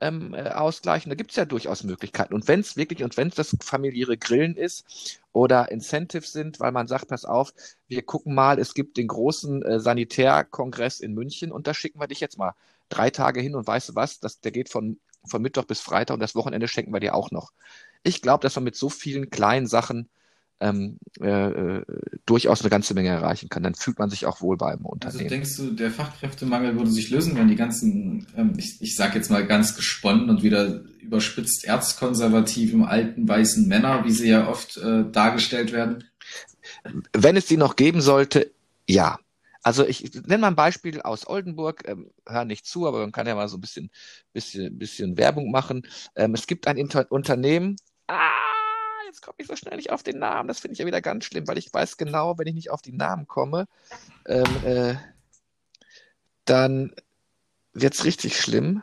ähm, äh, ausgleichen. Da gibt es ja durchaus Möglichkeiten. Und wenn es wirklich, und wenn es das familiäre Grillen ist oder Incentives sind, weil man sagt, pass auf, wir gucken mal, es gibt den großen äh, Sanitärkongress in München und da schicken wir dich jetzt mal drei Tage hin und weißt du was, das, der geht von, von Mittwoch bis Freitag und das Wochenende schenken wir dir auch noch. Ich glaube, dass man mit so vielen kleinen Sachen ähm, äh, äh, durchaus eine ganze Menge erreichen kann. Dann fühlt man sich auch wohl beim Also Unternehmen. denkst du, der Fachkräftemangel würde sich lösen, wenn die ganzen, ähm, ich, ich sag jetzt mal ganz gesponnen und wieder überspitzt erzkonservativen alten weißen Männer, wie sie ja oft äh, dargestellt werden? Wenn es die noch geben sollte, ja. Also ich nenne mal ein Beispiel aus Oldenburg, ähm, hör nicht zu, aber man kann ja mal so ein bisschen, bisschen, bisschen Werbung machen. Ähm, es gibt ein Inter Unternehmen, ah, jetzt komme ich so schnell nicht auf den Namen, das finde ich ja wieder ganz schlimm, weil ich weiß genau, wenn ich nicht auf die Namen komme, ähm, äh, dann wird's richtig schlimm.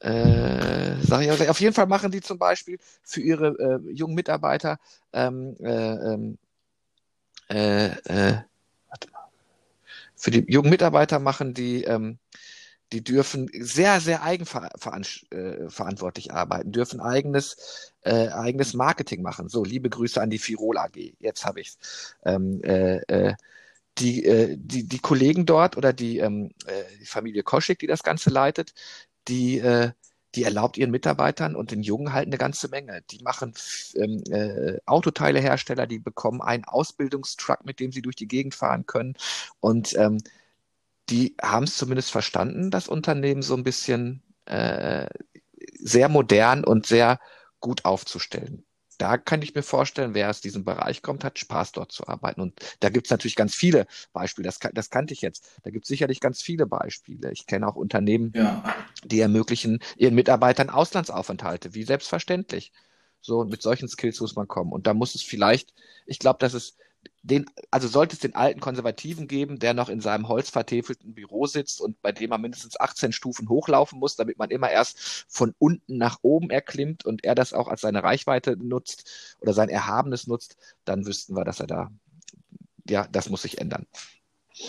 Äh, sag ich, aber, auf jeden Fall machen die zum Beispiel für ihre äh, jungen Mitarbeiter ähm, äh, ähm, äh, äh, warte. Für die jungen Mitarbeiter machen die, ähm, die dürfen sehr, sehr eigenverantwortlich arbeiten, dürfen eigenes, äh, eigenes Marketing machen. So, liebe Grüße an die Firol AG. Jetzt habe ich's. Ähm, äh, äh, die, äh, die, die Kollegen dort oder die, ähm, äh, die Familie Koschik, die das Ganze leitet, die, äh, die erlaubt ihren Mitarbeitern und den Jungen halt eine ganze Menge. Die machen ähm, äh, Autoteilehersteller, die bekommen einen Ausbildungstruck, mit dem sie durch die Gegend fahren können. Und ähm, die haben es zumindest verstanden, das Unternehmen so ein bisschen äh, sehr modern und sehr gut aufzustellen. Da kann ich mir vorstellen, wer aus diesem Bereich kommt, hat Spaß dort zu arbeiten. Und da gibt es natürlich ganz viele Beispiele. Das, das kannte ich jetzt. Da gibt es sicherlich ganz viele Beispiele. Ich kenne auch Unternehmen, Ja, die ermöglichen ihren Mitarbeitern Auslandsaufenthalte, wie selbstverständlich. So, mit solchen Skills muss man kommen. Und da muss es vielleicht, ich glaube, dass es den, also sollte es den alten Konservativen geben, der noch in seinem holzvertäfelten Büro sitzt und bei dem man mindestens 18 Stufen hochlaufen muss, damit man immer erst von unten nach oben erklimmt und er das auch als seine Reichweite nutzt oder sein Erhabenes nutzt, dann wüssten wir, dass er da, ja, das muss sich ändern.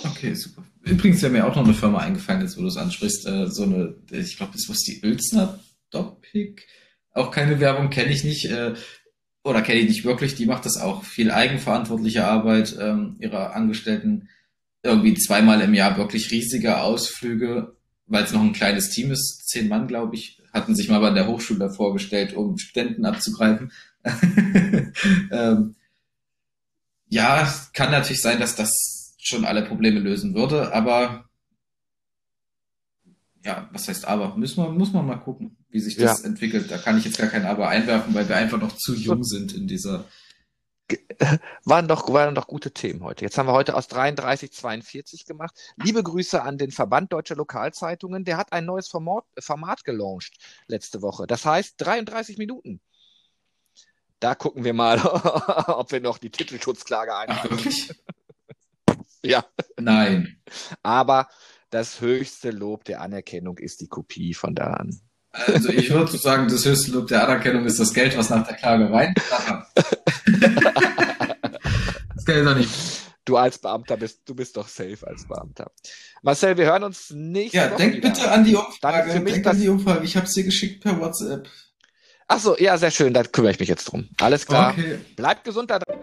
okay, super. Übrigens wäre mir auch noch eine Firma eingefallen, jetzt wo du es ansprichst, äh, so eine, ich glaube, das war die Uelzner Doppik. Auch keine Werbung, kenne ich nicht. Äh, oder kenne ich nicht wirklich, die macht das auch. Viel eigenverantwortliche Arbeit ähm, ihrer Angestellten. Irgendwie zweimal im Jahr wirklich riesige Ausflüge, weil es noch ein kleines Team ist. Zehn Mann, glaube ich, hatten sich mal bei der Hochschule vorgestellt, um Studenten abzugreifen. ähm, ja, kann natürlich sein, dass das schon alle Probleme lösen würde, aber ja, was heißt aber? Müssen wir, muss man mal gucken, wie sich das entwickelt. Da kann ich jetzt gar kein Aber einwerfen, weil wir einfach noch zu jung sind in dieser. Waren doch, waren doch gute Themen heute. Jetzt haben wir heute aus 33 42 gemacht. Liebe Grüße an den Verband Deutscher Lokalzeitungen. Der hat ein neues Format, Format gelauncht letzte Woche. Das heißt 33 Minuten. Da gucken wir mal, ob wir noch die Titelschutzklage Ach, einhalten. wirklich? Ja, Nein. aber das höchste Lob der Anerkennung ist die Kopie von da an. Also ich würde sagen, das höchste Lob der Anerkennung ist das Geld, was nach der Klage rein. Das Geld doch nicht. Du als Beamter bist, du bist doch safe als Beamter. Marcel, wir hören uns nächste Ja, denk wieder. bitte an die Umfrage. für mich Denk an die Umfrage. Ich habe es dir geschickt per WhatsApp. Ach so, ja, sehr schön. Da kümmere ich mich jetzt drum. Alles klar. Okay. Bleibt gesund da drin.